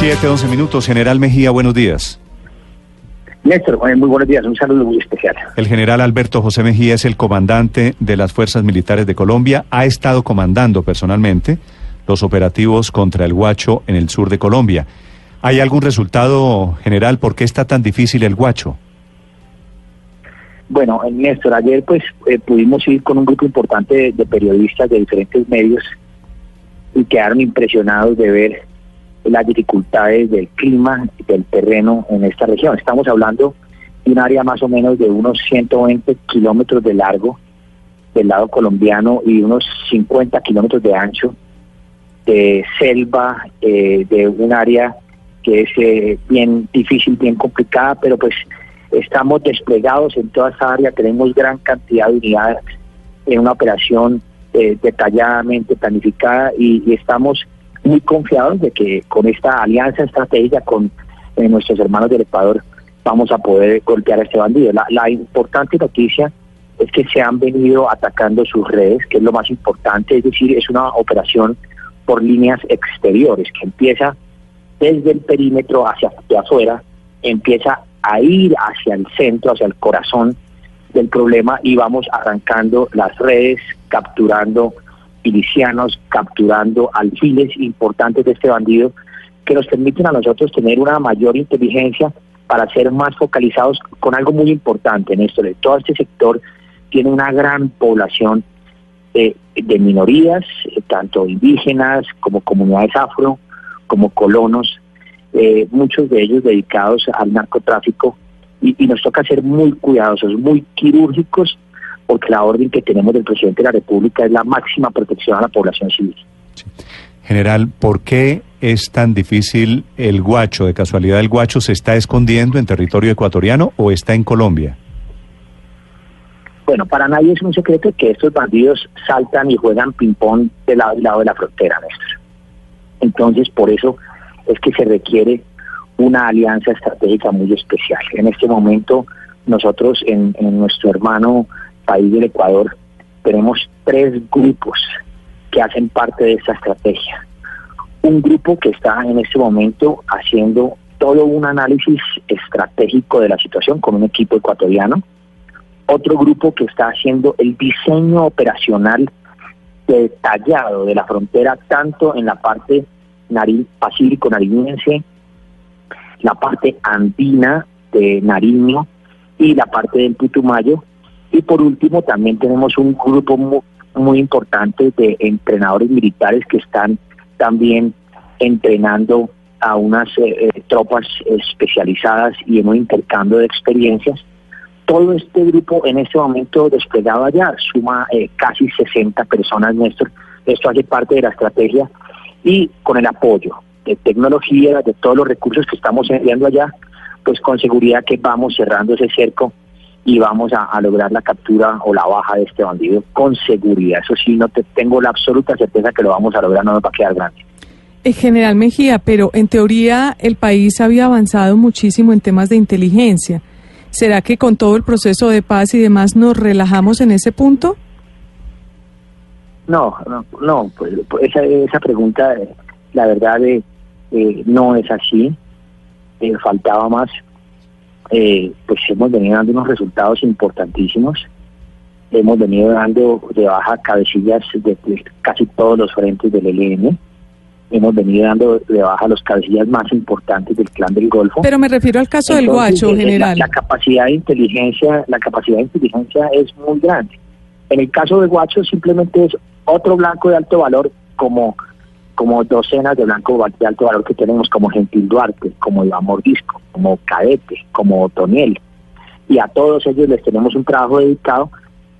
7, 11 minutos. General Mejía, buenos días. Néstor, eh, muy buenos días. Un saludo muy especial. El general Alberto José Mejía es el comandante de las Fuerzas Militares de Colombia. Ha estado comandando personalmente los operativos contra el Guacho en el sur de Colombia. ¿Hay algún resultado, general? ¿Por qué está tan difícil el Guacho? Bueno, eh, Néstor, ayer pues eh, pudimos ir con un grupo importante de, de periodistas de diferentes medios y quedaron impresionados de ver las dificultades del clima y del terreno en esta región. Estamos hablando de un área más o menos de unos 120 kilómetros de largo del lado colombiano y unos 50 kilómetros de ancho de selva, eh, de un área que es eh, bien difícil, bien complicada, pero pues estamos desplegados en toda esa área, tenemos gran cantidad de unidades en una operación eh, detalladamente planificada y, y estamos muy confiados de que con esta alianza estratégica con eh, nuestros hermanos del Ecuador vamos a poder golpear a este bandido. La, la, importante noticia es que se han venido atacando sus redes, que es lo más importante, es decir, es una operación por líneas exteriores que empieza desde el perímetro hacia, hacia afuera, empieza a ir hacia el centro, hacia el corazón del problema y vamos arrancando las redes, capturando milicianos capturando alfiles importantes de este bandido que nos permiten a nosotros tener una mayor inteligencia para ser más focalizados con algo muy importante en esto. De todo este sector tiene una gran población eh, de minorías, eh, tanto indígenas como comunidades afro, como colonos, eh, muchos de ellos dedicados al narcotráfico y, y nos toca ser muy cuidadosos, muy quirúrgicos porque la orden que tenemos del presidente de la República es la máxima protección a la población civil. Sí. General, ¿por qué es tan difícil el guacho? ¿De casualidad el guacho se está escondiendo en territorio ecuatoriano o está en Colombia? Bueno, para nadie es un secreto que estos bandidos saltan y juegan ping-pong del lado, del lado de la frontera, Néstor. Entonces, por eso es que se requiere una alianza estratégica muy especial. En este momento, nosotros en, en nuestro hermano país del Ecuador, tenemos tres grupos que hacen parte de esta estrategia. Un grupo que está en este momento haciendo todo un análisis estratégico de la situación con un equipo ecuatoriano. Otro grupo que está haciendo el diseño operacional detallado de la frontera, tanto en la parte Nariz, pacífico nariñense, la parte andina de Nariño y la parte del Putumayo, y por último, también tenemos un grupo muy, importante de entrenadores militares que están también entrenando a unas eh, tropas especializadas y en un intercambio de experiencias. Todo este grupo en este momento desplegado allá suma eh, casi 60 personas, Néstor. Esto hace parte de la estrategia y con el apoyo de tecnología, de todos los recursos que estamos enviando allá, pues con seguridad que vamos cerrando ese cerco y vamos a, a, lograr la captura o la baja de este bandido con seguridad. Eso sí, no te, tengo la absoluta certeza que lo vamos a lograr, no nos va a quedar grande. Eh, General Mejía, pero en teoría el país había avanzado muchísimo en temas de inteligencia. ¿Será que con todo el proceso de paz y demás nos relajamos en ese punto? No, no, no pues, esa, esa pregunta, la verdad, eh, eh, no es así. Eh, faltaba más eh, pues hemos venido dando unos resultados importantísimos. Hemos venido dando de baja cabecillas de, de casi todos los frentes del ELN. Hemos venido dando de baja los cabecillas más importantes del clan del Golfo. Pero me refiero al caso Entonces, del Guacho, la, general. La, capacidad de inteligencia, la capacidad de inteligencia es muy grande. En el caso de Guacho simplemente es otro blanco de alto valor como como docenas de blancos de alto valor que tenemos, como Gentil Duarte, como Iván Mordisco, como Cadete, como Toniel. Y a todos ellos les tenemos un trabajo dedicado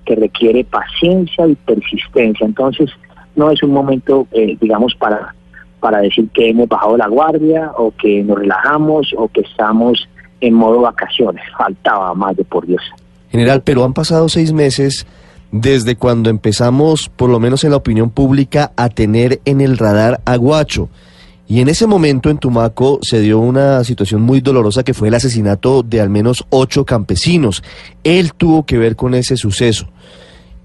que requiere paciencia y persistencia. Entonces, no es un momento, eh, digamos, para, para decir que hemos bajado la guardia o que nos relajamos o que estamos en modo vacaciones. Faltaba más de por Dios. General, pero han pasado seis meses desde cuando empezamos, por lo menos en la opinión pública, a tener en el radar a Guacho. Y en ese momento en Tumaco se dio una situación muy dolorosa que fue el asesinato de al menos ocho campesinos. Él tuvo que ver con ese suceso.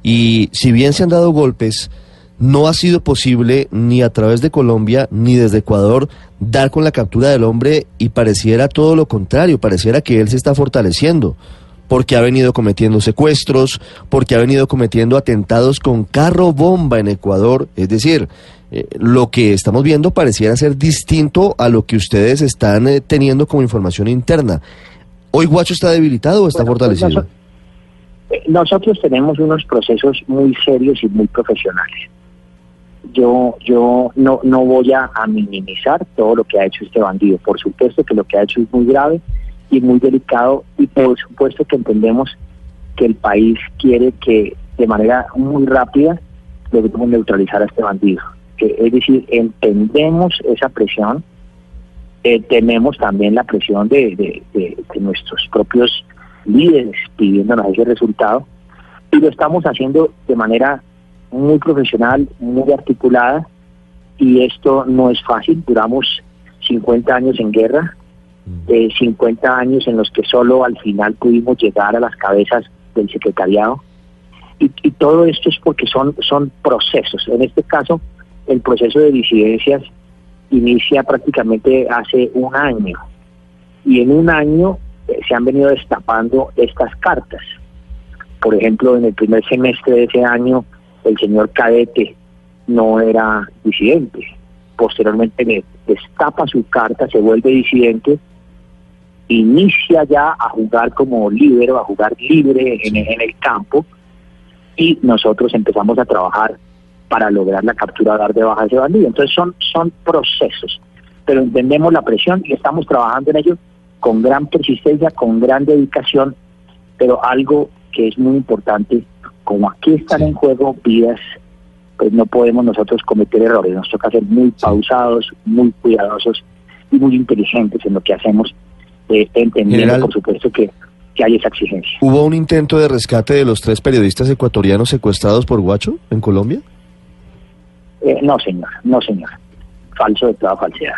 Y si bien se han dado golpes, no ha sido posible ni a través de Colombia ni desde Ecuador dar con la captura del hombre y pareciera todo lo contrario, pareciera que él se está fortaleciendo porque ha venido cometiendo secuestros, porque ha venido cometiendo atentados con carro bomba en Ecuador, es decir, eh, lo que estamos viendo pareciera ser distinto a lo que ustedes están eh, teniendo como información interna. ¿Hoy Guacho está debilitado o está Bueno, pues fortalecido? nosotros, eh, nosotros tenemos unos procesos muy serios y muy profesionales. Yo, yo no, no voy a minimizar todo lo que ha hecho este bandido. Por supuesto que lo que ha hecho es muy grave y muy delicado y por supuesto que entendemos que el país quiere que de manera muy rápida logremos neutralizar a este bandido. Es decir, entendemos esa presión, eh, tenemos también la presión de- de nuestros propios líderes pidiéndonos ese resultado y lo estamos haciendo de manera muy profesional, muy articulada y esto no es fácil, duramos 50 años en guerra, eh, 50 años en los que solo al final pudimos llegar a las cabezas del secretariado y, todo esto es porque son, son procesos, en este caso el proceso de disidencias inicia prácticamente hace un año y en un año eh, se han venido destapando estas cartas. Por ejemplo, en el primer semestre de ese año, el señor Cadete no era disidente. Posteriormente destapa su carta, se vuelve disidente, inicia ya a jugar como líbero, a jugar libre en, en el campo, y nosotros empezamos a trabajar para lograr la captura, dar de baja a ese bandido. Entonces son, son procesos, pero entendemos la presión y estamos trabajando en ello con gran persistencia, con gran dedicación, pero algo que es muy importante, como aquí están en juego vidas, pues no podemos nosotros cometer errores, nos toca ser muy pausados, muy cuidadosos y muy inteligentes en lo que hacemos, eh, entendiendo General. por supuesto que, que hay esa exigencia. ¿Hubo un intento de rescate de los tres periodistas ecuatorianos secuestrados por Guacho en Colombia? Eh, no señor, no señor, falso de toda falsedad.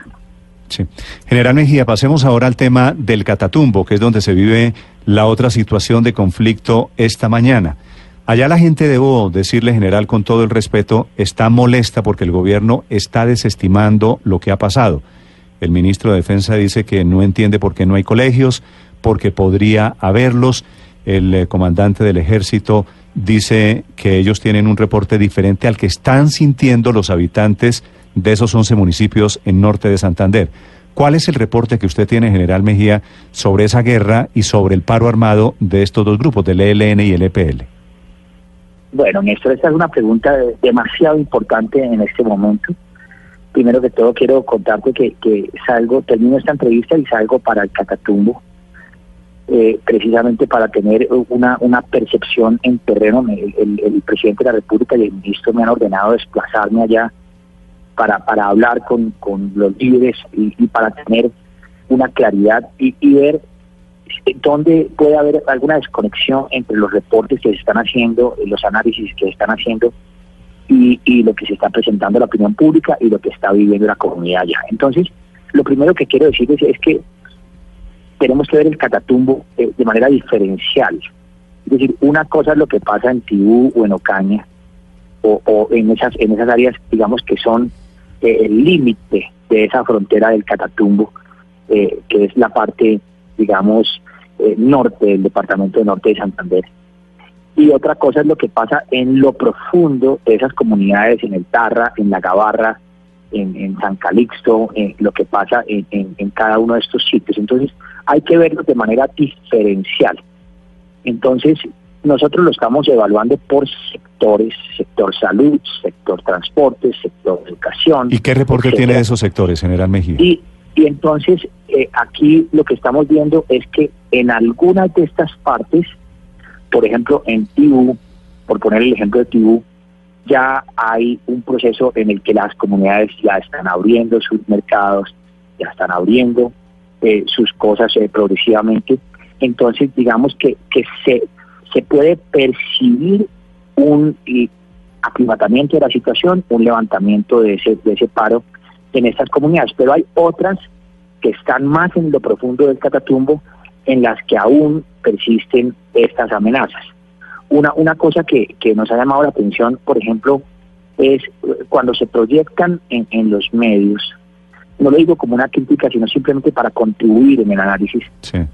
Sí. General Mejía, pasemos ahora al tema del Catatumbo, que es donde se vive la otra situación de conflicto esta mañana. Allá la gente, debo decirle, general, con todo el respeto, está molesta porque el gobierno está desestimando lo que ha pasado. El ministro de Defensa dice que no entiende por qué no hay colegios, porque podría haberlos. El eh, comandante del ejército dice que ellos tienen un reporte diferente al que están sintiendo los habitantes de esos 11 municipios en norte de Santander. ¿Cuál es el reporte que usted tiene, general Mejía, sobre esa guerra y sobre el paro armado de estos dos grupos, del ELN y el EPL? Bueno, Néstor, esta es una pregunta de- demasiado importante en este momento. Primero que todo quiero contarte que, que salgo, termino esta entrevista y salgo para el Catatumbo, eh, precisamente para tener una, una percepción en terreno. Me- El, el presidente de la República y el ministro me han ordenado desplazarme allá para, para hablar con, con los líderes y, y para tener una claridad y, y ver dónde puede haber alguna desconexión entre los reportes que se están haciendo, los análisis que se están haciendo y, y lo que se está presentando a la opinión pública y lo que está viviendo la comunidad allá. Entonces, lo primero que quiero decirles es que tenemos que ver el catatumbo eh, de manera diferencial. Es decir, una cosa es lo que pasa en Tibú o en Ocaña, o, o en esas en esas áreas, digamos, que son eh, el límite de esa frontera del Catatumbo, eh, que es la parte, digamos, eh, norte del departamento de norte de Santander. Y otra cosa es lo que pasa en lo profundo de esas comunidades, en el Tarra, en la Gabarra, en, en San Calixto, en lo que pasa en, en- en cada uno de estos sitios. Entonces, hay que verlo de manera diferencial. Entonces, nosotros lo estamos evaluando por sectores, sector salud, sector transporte, sector educación. ¿Y qué reporte etcétera. tiene de esos sectores, general Mejía? Y, y entonces eh, aquí lo que estamos viendo es que en algunas de estas partes, por ejemplo en Tibú, por poner el ejemplo de Tibú, ya hay un proceso en el que las comunidades ya están abriendo sus mercados, ya están abriendo eh, sus cosas eh, progresivamente. Entonces, digamos que, se puede percibir un eh, aclimatamiento de la situación, un levantamiento de ese, de ese paro en estas comunidades, pero hay otras que están más en lo profundo del Catatumbo en las que aún persisten estas amenazas. Una, una cosa que, que nos ha llamado la atención, por ejemplo, es cuando se proyectan en, en los medios, no lo digo como una crítica, sino simplemente para contribuir en el análisis,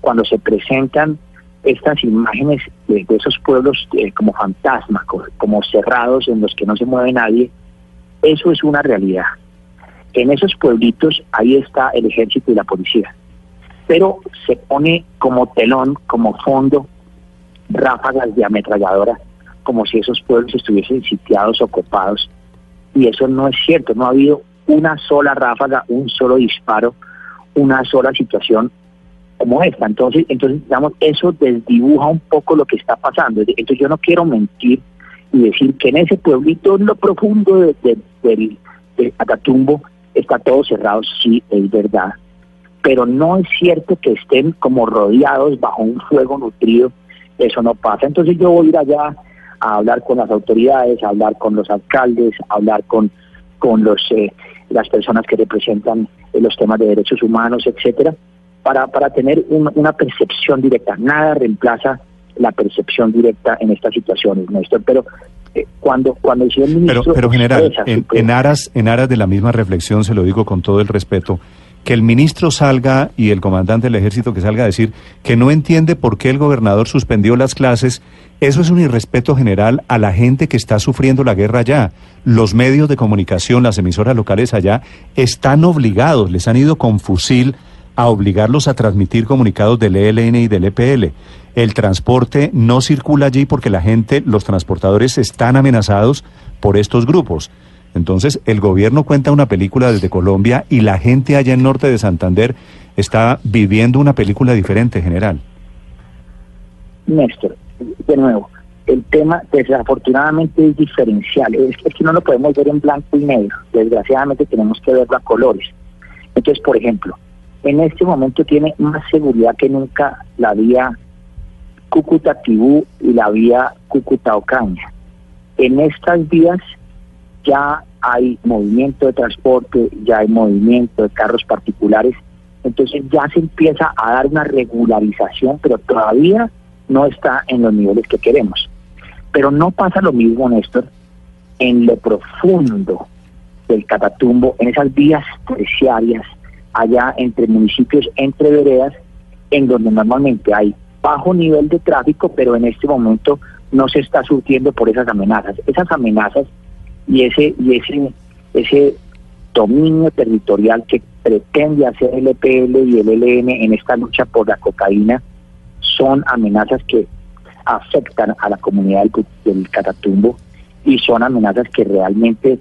cuando se presentan estas imágenes de, esos pueblos eh, como fantasmas, como cerrados en los que no se mueve nadie, eso es una realidad. En esos pueblitos ahí está el ejército y la policía, pero se pone como telón, como fondo, ráfagas de ametralladora, como si esos pueblos estuviesen sitiados o copados, y eso no es cierto, no ha habido una sola ráfaga, un solo disparo, una sola situación como esta. Entonces, entonces digamos, eso desdibuja un poco lo que está pasando. Entonces yo no quiero mentir y decir que en ese pueblito, en lo profundo de, del, Atatumbo, está todo cerrado, sí, es verdad. Pero no es cierto que estén como rodeados bajo un fuego nutrido, eso no pasa. Entonces yo voy a ir allá a hablar con las autoridades, a hablar con los alcaldes, a hablar con, con los, eh, las personas que representan eh, los temas de derechos humanos, etcétera, para, para tener una percepción directa. Nada reemplaza la percepción directa en estas situaciones, Néstor, pero eh, cuando cuando el ministro pero, pero general en, en, aras en aras de la misma reflexión se lo digo con todo el respeto que el ministro salga y el comandante del ejército que salga a decir que no entiende por qué el gobernador suspendió las clases, eso es un irrespeto general a la gente que está sufriendo la guerra allá. Los medios de comunicación, las emisoras locales allá, están obligados, les han ido con fusil a obligarlos a transmitir comunicados del ELN y del EPL. El transporte no circula allí porque la gente, los transportadores están amenazados por estos grupos. Entonces, el gobierno cuenta una película desde Colombia y la gente allá en norte de Santander está viviendo una película diferente, general. Néstor, de nuevo, el tema desafortunadamente es diferencial. Es, que no lo podemos ver en blanco y negro. Desgraciadamente tenemos que verlo a colores. Entonces, por ejemplo, en este momento tiene más seguridad que nunca la vía Cúcuta-Tibú y la vía Cúcuta-Ocaña. En estas vías ya hay movimiento de transporte, ya hay movimiento de carros particulares, entonces ya se empieza a dar una regularización, pero todavía no está en los niveles que queremos. Pero no pasa lo mismo, Néstor, en lo profundo del Catatumbo, en esas vías terciarias, allá entre municipios, entre veredas, en donde normalmente hay bajo nivel de tráfico, pero en este momento no se está surtiendo por esas amenazas. Esas amenazas y ese y ese ese dominio territorial que pretende hacer el EPL y el ELN en esta lucha por la cocaína son amenazas que afectan a la comunidad del, Catatumbo y son amenazas que realmente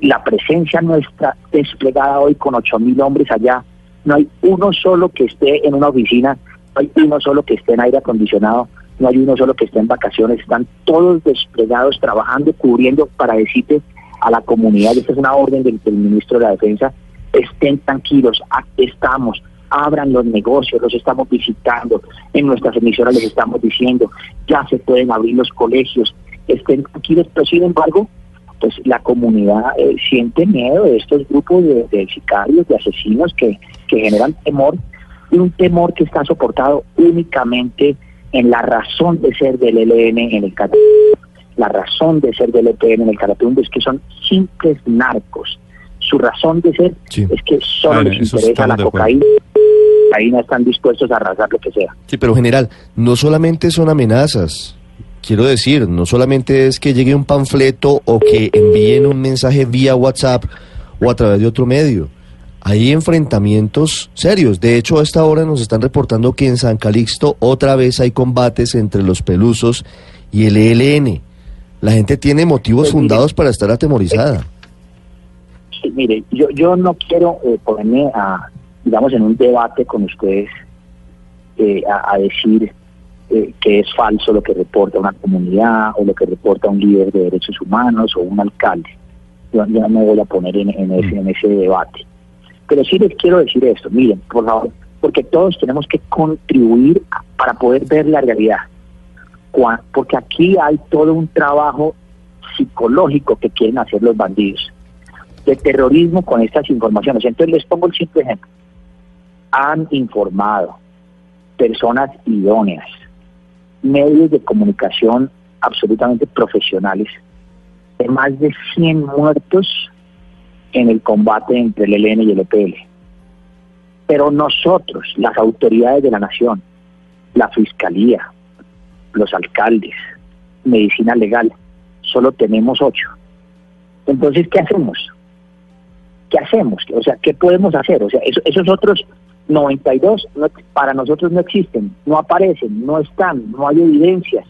la presencia nuestra desplegada hoy con ocho mil hombres allá, no hay uno solo que esté en una oficina, no hay uno solo que esté en aire acondicionado, no hay uno solo que esté en vacaciones, están todos desplegados, trabajando, cubriendo para decirte a la comunidad, esta es una orden del, ministro de la Defensa, estén tranquilos, estamos, abran los negocios, los estamos visitando, en nuestras emisoras les estamos diciendo, ya se pueden abrir los colegios, estén tranquilos, pero sin embargo, pues la comunidad eh, siente miedo de estos grupos de, de, sicarios, de asesinos que, que generan temor, y un temor que está soportado únicamente en la razón de ser del ELN en el Catatumbo. La razón de ser del EPN en el Catatumbo es que son simples narcos. Su razón de ser es que solo les interesa la cocaína. Ahí no están dispuestos a arrasar lo que sea. Sí, pero general, no solamente son amenazas. Quiero decir, no solamente es que llegue un panfleto o que envíen un mensaje vía WhatsApp o a través de otro medio hay enfrentamientos serios. De hecho, a esta hora nos están reportando que en San Calixto otra vez hay combates entre los pelusos y el ELN. La gente tiene motivos pues fundados para estar atemorizada. Sí, mire, yo, yo no quiero eh, ponerme a, digamos, en un debate con ustedes eh, a, decir eh, que es falso lo que reporta una comunidad o lo que reporta un líder de derechos humanos o un alcalde. Yo, no me voy a poner en, ese, en ese debate. Pero sí les quiero decir esto, miren, por favor, porque todos tenemos que contribuir para poder ver la realidad. Porque aquí hay todo un trabajo psicológico que quieren hacer los bandidos, de terrorismo con estas informaciones. Entonces les pongo el simple ejemplo. Han informado personas idóneas, medios de comunicación absolutamente profesionales, de más de 100 muertos en el combate entre el ELN y el EPL. Pero nosotros, las autoridades de la nación, la fiscalía, los alcaldes, medicina legal, solo tenemos ocho. Entonces, ¿qué hacemos? ¿Qué hacemos? O sea, ¿qué podemos hacer? O sea, esos otros 92 para nosotros no existen, no aparecen, no están, no hay evidencias.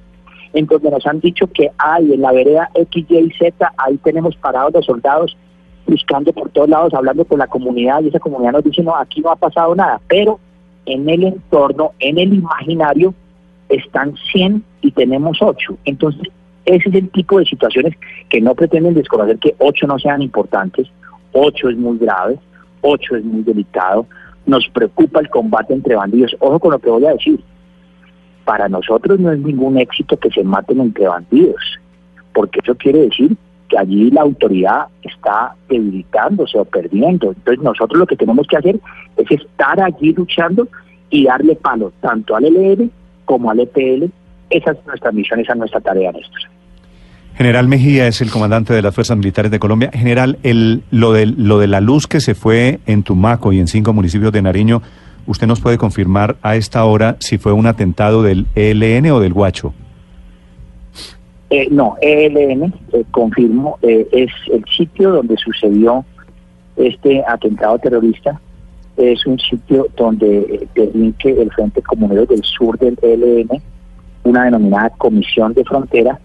Entonces nos han dicho que hay en la vereda X, Y, Z, ahí tenemos parados los soldados buscando por todos lados, hablando con la comunidad y esa comunidad nos dice, no, aquí no ha pasado nada, pero en el entorno, en el imaginario, están 100 y tenemos 8. Entonces, ese es el tipo de situaciones que no pretenden desconocer que 8 no sean importantes, 8 es muy grave, 8 es muy delicado, nos preocupa el combate entre bandidos. Ojo con lo que voy a decir, para nosotros no es ningún éxito que se maten entre bandidos, porque eso quiere decir que allí la autoridad está debilitándose o perdiendo. Entonces nosotros lo que tenemos que hacer es estar allí luchando y darle palo tanto al LN como al EPL. Esa es nuestra misión, esa es nuestra tarea, Néstor. General Mejía es el comandante de las Fuerzas Militares de Colombia. General, el, lo, de, lo de la luz que se fue en Tumaco y en cinco municipios de Nariño, ¿usted nos puede confirmar a esta hora si fue un atentado del ELN o del Guacho? Eh, no, ELN, eh, confirmo, eh, es el sitio donde sucedió este atentado terrorista. Es un sitio donde delinque el Frente Comunero del Sur del ELN, una denominada Comisión de Frontera,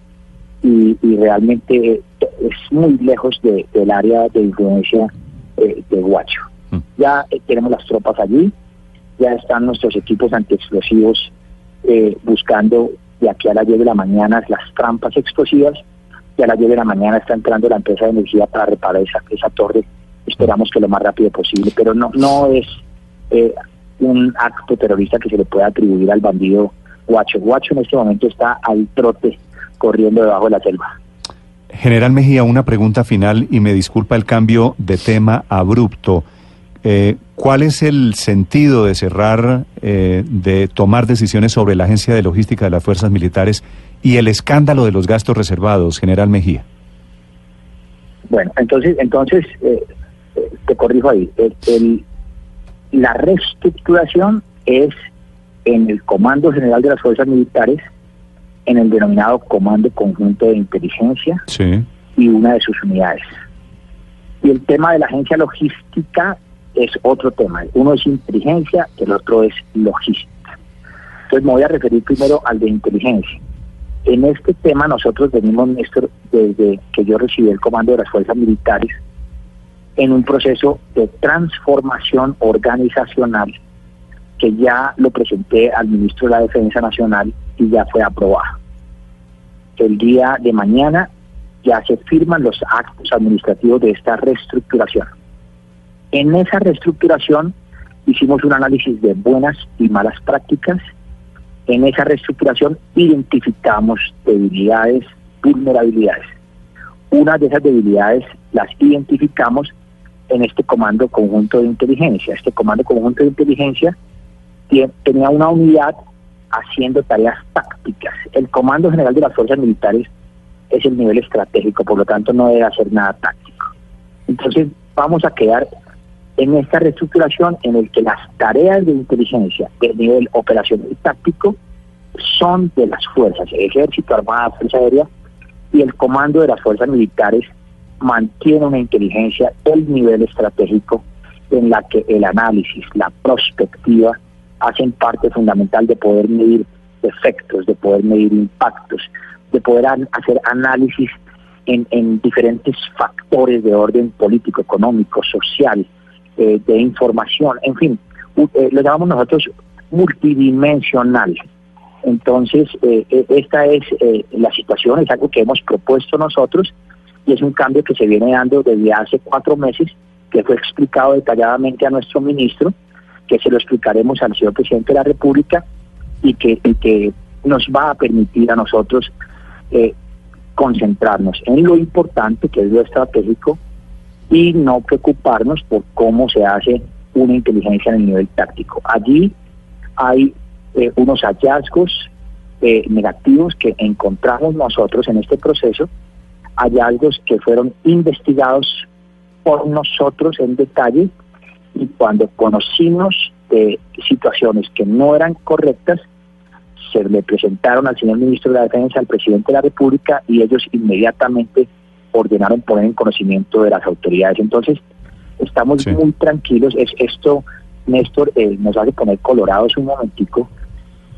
y, realmente es muy lejos del área de influencia de Guacho. Mm. Ya tenemos las tropas allí, ya están nuestros equipos antiexplosivos buscando de aquí a las 10 de la mañana las trampas explosivas y a las 10 de la mañana está entrando la empresa de energía para reparar esa, esa torre. Esperamos que lo más rápido posible, pero no, no es eh, un acto terrorista que se le pueda atribuir al bandido Guacho. Guacho en este momento está al trote corriendo debajo de la selva. General Mejía, una pregunta final y me disculpa el cambio de tema abrupto. Eh, ¿Cuál es el sentido de cerrar, eh, de tomar decisiones sobre la Agencia de Logística de las Fuerzas Militares y el escándalo de los gastos reservados, General Mejía? Bueno, entonces, entonces eh, te corrijo ahí. la reestructuración es en el Comando General de las Fuerzas Militares, en el denominado Comando Conjunto de Inteligencia y una de sus unidades. Y el tema de la agencia logística es otro tema. Uno es inteligencia, el otro es logística. Entonces me voy a referir primero al de inteligencia. En este tema nosotros venimos, desde que yo recibí el comando de las fuerzas militares, en un proceso de transformación organizacional que ya lo presenté al ministro de la Defensa Nacional y ya fue aprobado. El día de mañana ya se firman los actos administrativos de esta reestructuración. En esa reestructuración hicimos un análisis de buenas y malas prácticas. En esa reestructuración identificamos debilidades, vulnerabilidades. Una de esas debilidades las identificamos en este comando conjunto de inteligencia. Este comando conjunto de inteligencia tenía una unidad haciendo tareas tácticas. El Comando General de las Fuerzas Militares es el nivel estratégico, por lo tanto no debe hacer nada táctico. Entonces vamos a quedar en esta reestructuración en el que las tareas de inteligencia de nivel operacional y táctico son de las fuerzas, ejército, armada, fuerza aérea y el comando de las fuerzas militares mantiene una inteligencia del nivel estratégico en la que el análisis, la prospectiva hacen parte fundamental de poder medir efectos, de poder medir impactos, de poder hacer análisis en diferentes factores de orden político, económico, social, eh, de información, en fin, eh, lo llamamos nosotros multidimensional. Entonces, eh, esta es la situación, es algo que hemos propuesto nosotros y es un cambio que se viene dando desde hace cuatro meses, que fue explicado detalladamente a nuestro ministro, que se lo explicaremos al señor presidente de la República y que, y que nos va a permitir a nosotros concentrarnos en lo importante, que es lo estratégico, y no preocuparnos por cómo se hace una inteligencia en el nivel táctico. Allí hay eh, unos hallazgos eh, negativos que encontramos nosotros en este proceso hallazgos que fueron investigados por nosotros en detalle y cuando conocimos de situaciones que no eran correctas, se le presentaron al señor ministro de la Defensa, al presidente de la República, y ellos inmediatamente ordenaron poner en conocimiento de las autoridades. Entonces, estamos muy tranquilos. Es esto, Néstor, eh, nos hace poner colorados un momentico,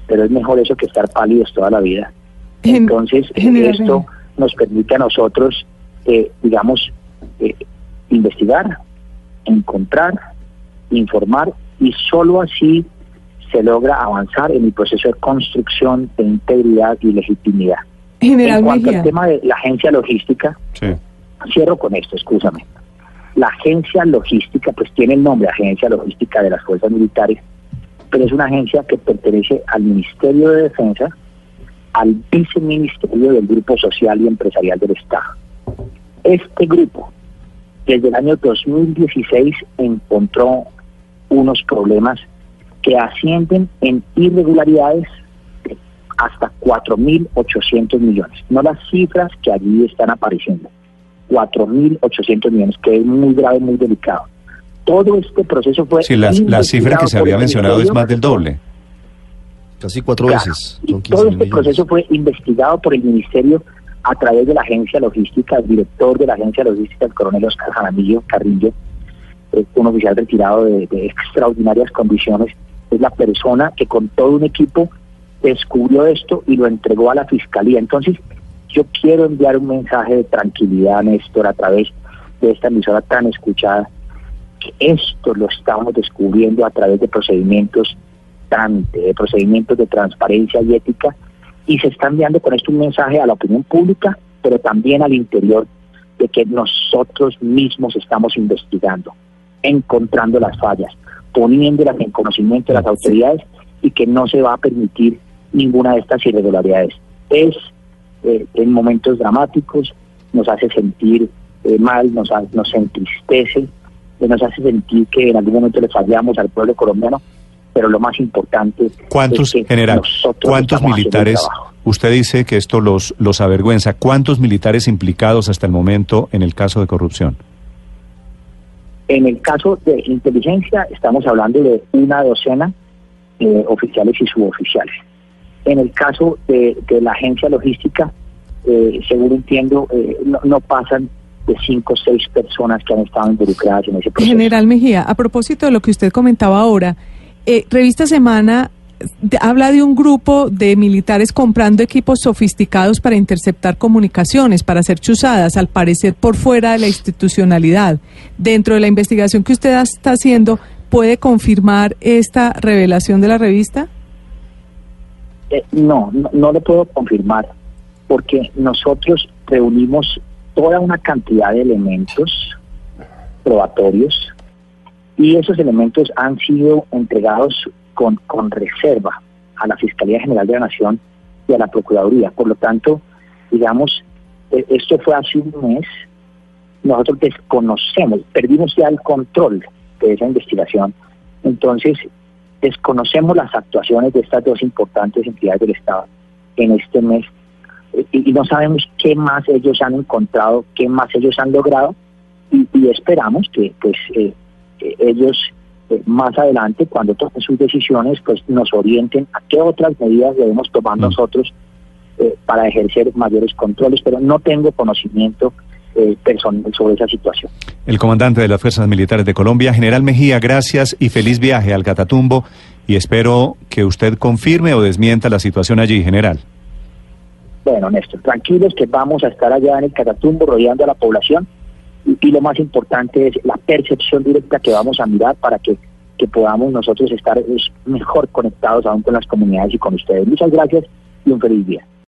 pero es mejor eso que estar pálidos toda la vida. Entonces, esto nos permite a nosotros, eh, digamos, eh, investigar, encontrar, informar y solo así se logra avanzar en el proceso de construcción de integridad y legitimidad. en cuanto al tema de la agencia logística, cierro con esto, escúchame. La agencia logística, pues tiene el nombre Agencia Logística de las Fuerzas Militares, pero es una agencia que pertenece al Ministerio de Defensa, al viceministerio del Grupo Social y Empresarial del Estado. Este grupo, desde el año 2016, encontró unos problemas que ascienden en irregularidades hasta 4.800 millones, no las cifras que allí están apareciendo, 4.800 millones, que es muy grave, muy delicado. Todo este proceso fue... Sí, la, cifra que se había mencionado es más del doble. Casi cuatro veces. todo este proceso fue investigado por el Ministerio a través de la agencia logística, el director de la agencia logística, el coronel Oscar Jaramillo Carrillo, un oficial retirado de, extraordinarias condiciones, es la persona que con todo un equipo descubrió esto y lo entregó a la fiscalía. Entonces, yo quiero enviar un mensaje de tranquilidad, Néstor, a través de esta emisora tan escuchada, que esto lo estamos descubriendo a través de procedimientos de procedimientos de transparencia y ética, y se está enviando con esto un mensaje a la opinión pública, pero también al interior de que nosotros mismos estamos investigando encontrando las fallas, poniéndolas en conocimiento de las autoridades y que no se va a permitir ninguna de estas irregularidades. Es eh, en momentos dramáticos, nos hace sentir eh, mal, nos, nos entristece, eh, nos hace sentir que en algún momento le fallamos al pueblo colombiano, pero lo más importante ¿Cuántos, es que general, ¿cuántos militares, usted dice que esto los, los avergüenza, cuántos militares implicados hasta el momento en el caso de corrupción? En el caso de inteligencia estamos hablando de una docena eh, oficiales y suboficiales. En el caso de, la agencia logística, eh, según entiendo, eh, no, pasan de cinco o seis personas que han estado involucradas en ese proceso. General Mejía, a propósito de lo que usted comentaba ahora, Revista Semana habla de un grupo de militares comprando equipos sofisticados para interceptar comunicaciones, para hacer chuzadas, al parecer por fuera de la institucionalidad. Dentro de la investigación que usted está haciendo, ¿puede confirmar esta revelación de la revista? Eh, no, no, no le puedo confirmar, porque nosotros reunimos toda una cantidad de elementos probatorios y esos elementos han sido entregados con, con reserva a la Fiscalía General de la Nación y a la Procuraduría. Por lo tanto, digamos, eh, esto fue hace un mes, nosotros desconocemos, perdimos ya el control de esa investigación, entonces desconocemos las actuaciones de estas dos importantes entidades del Estado en este mes eh, y, no sabemos qué más ellos han encontrado, qué más ellos han logrado y, esperamos que pues eh, ellos eh, más adelante, cuando tomen sus decisiones, pues nos orienten a qué otras medidas debemos tomar mm. nosotros eh, para ejercer mayores controles, pero no tengo conocimiento eh, personal sobre esa situación. El comandante de las Fuerzas Militares de Colombia, General Mejía, gracias y feliz viaje al Catatumbo y espero que usted confirme o desmienta la situación allí, general. Bueno, Néstor, tranquilos que vamos a estar allá en el Catatumbo rodeando a la población y, lo más importante es la percepción directa que vamos a mirar para que, que podamos nosotros estar mejor conectados aún con las comunidades y con ustedes. Muchas gracias y un feliz día.